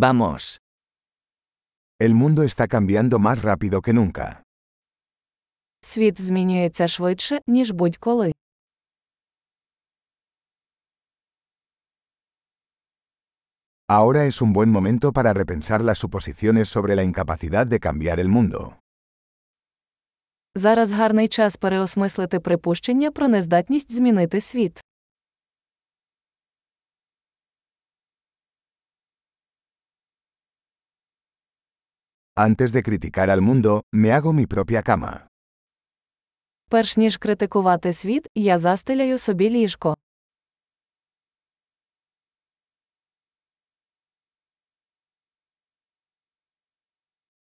Vamos. El mundo está cambiando más rápido que nunca. Світ змінюється швидше, ніж будь-коли. Ahora es un buen momento para repensar las suposiciones sobre la incapacidad de cambiar el mundo. Зараз гарний час переосмислити припущення про нездатність змінити світ. Antes de criticar al mundo, me hago mi propia cama. Перш ніж критикувати світ, я застеляю собі ліжко.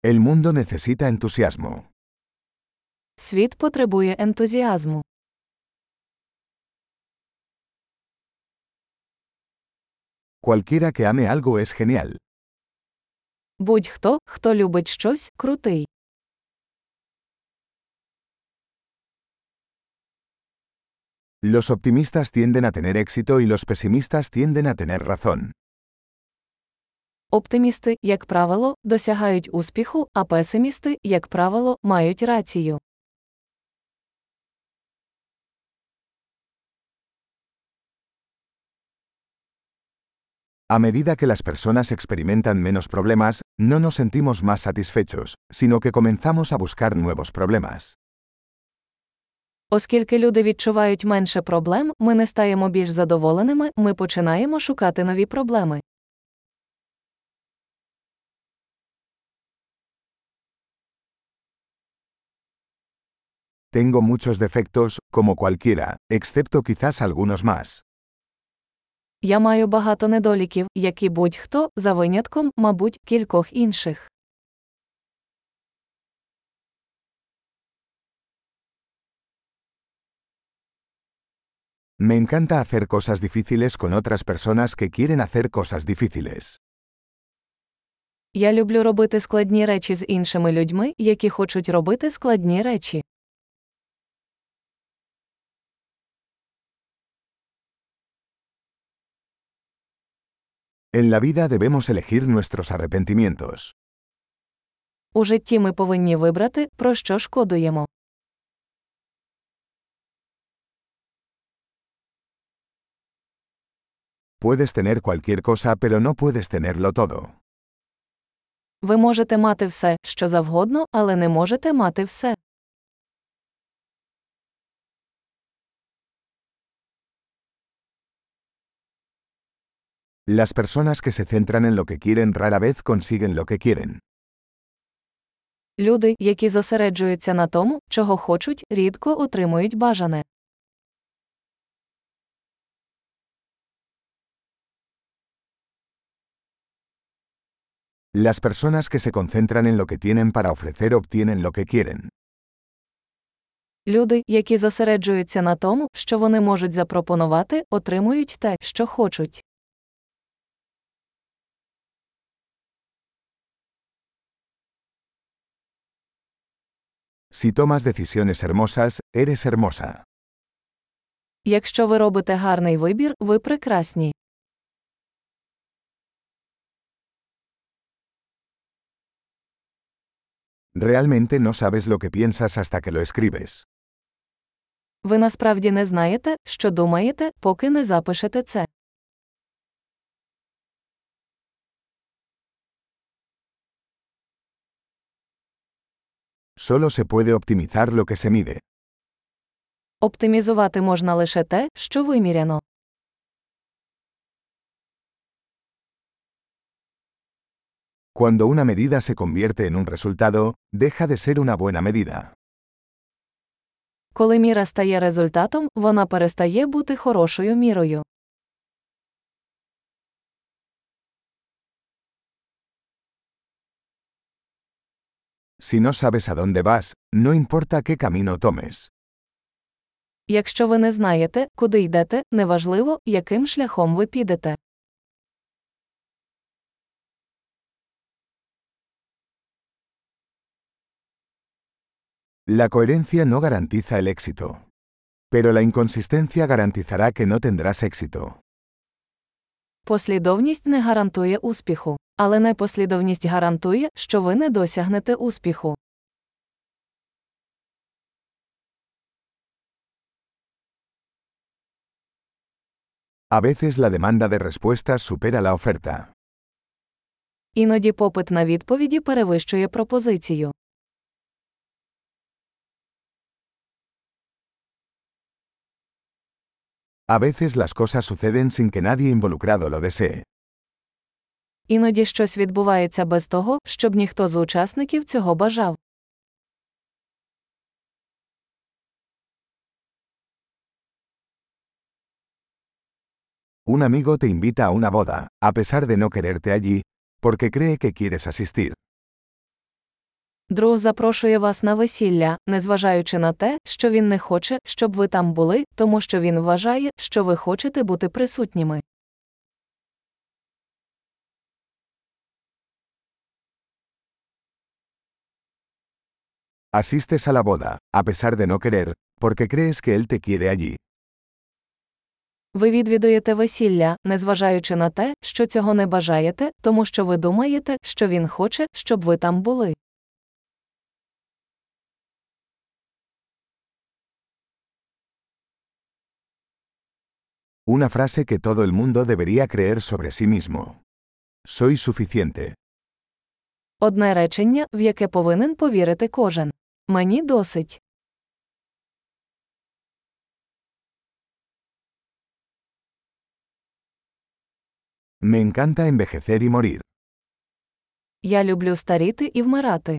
El mundo necesita entusiasmo. Світ потребує ентузіазму. Cualquiera que ame algo es genial. Будь-хто, хто любить щось, крутий. Los optimistas tienden a tener éxito y los pesimistas tienden a tener razón. Оптимісти, як правило, досягають успіху, а песимісти, як правило, мають рацію. A medida que las personas experimentan menos problemas, no nos sentimos más satisfechos, sino que comenzamos a buscar nuevos problemas. Оскільки люди відчувають менше проблем, ми не стаємо більш задоволеними, ми починаємо шукати нові проблеми. Tengo muchos defectos, como cualquiera, excepto quizás algunos más. Я маю багато недоліків, як і будь-хто, за винятком, мабуть, кількох інших. Me encanta hacer cosas difíciles con otras personas que quieren hacer cosas difíciles. Я люблю робити складні речі з іншими людьми, які хочуть робити складні речі. En la vida debemos elegir nuestros arrepentimientos. У житті ми повинні вибрати, про що шкодуємо. Puedes tener cualquier cosa pero no puedes tenerlo todo. Ви можете мати все, що завгодно, але не можете мати все. Las personas que se centran en lo que quieren rara vez consiguen lo que quieren. Люди, які зосереджуються на тому, чого хочуть, рідко отримують бажане. Las personas que se concentran en lo que tienen para ofrecer obtienen lo que quieren. Люди, які зосереджуються на тому, що вони можуть запропонувати, отримують те, що хочуть. Si tomas decisiones hermosas, eres hermosa. Якщо ви робите гарний вибір, ви прекрасні. Realmente no sabes lo que piensas hasta que lo escribes. Ви насправді не знаєте, що думаєте, поки не запишете це. Solo se puede optimizar lo que se mide. Оптимізувати можна лише те, що виміряно. Cuando una medida se convierte en un resultado, deja de ser una buena medida. Коли міра стає результатом, вона перестає бути хорошою мірою. Si no sabes a dónde vas, no importa qué camino tomes. Якщо ви не знаєте, куди йдете, неважливо, яким шляхом ви підете. La coherencia no garantiza el éxito. Pero la inconsistencia garantizará que no tendrás éxito. Послідовність не гарантує успіху, але непослідовність гарантує, що ви не досягнете успіху. A veces la demanda de respuestas supera la oferta. Іноді попит на відповіді перевищує пропозицію. A veces las cosas suceden sin que nadie involucrado lo desee. Іноді щось відбувається без того, щоб ніхто з учасників цього бажав. Un amigo te invita a una boda, a pesar de no quererte allí, porque cree que quieres asistir. Друг запрошує вас на весілля, незважаючи на те, що він не хоче, щоб ви там були, тому що він вважає, що ви хочете бути присутніми. Asistes a la boda, a pesar de no querer, porque crees que él te quiere allí. Ви відвідуєте весілля, незважаючи на те, що цього не бажаєте, тому що ви думаєте, що він хоче, щоб ви там були. Una frase que todo el mundo debería creer sobre sí mismo. Soy suficiente. Одне речення, в яке повинен повірити кожен. Мені досить. Me encanta envejecer y morir. Я люблю старіти і вмирати.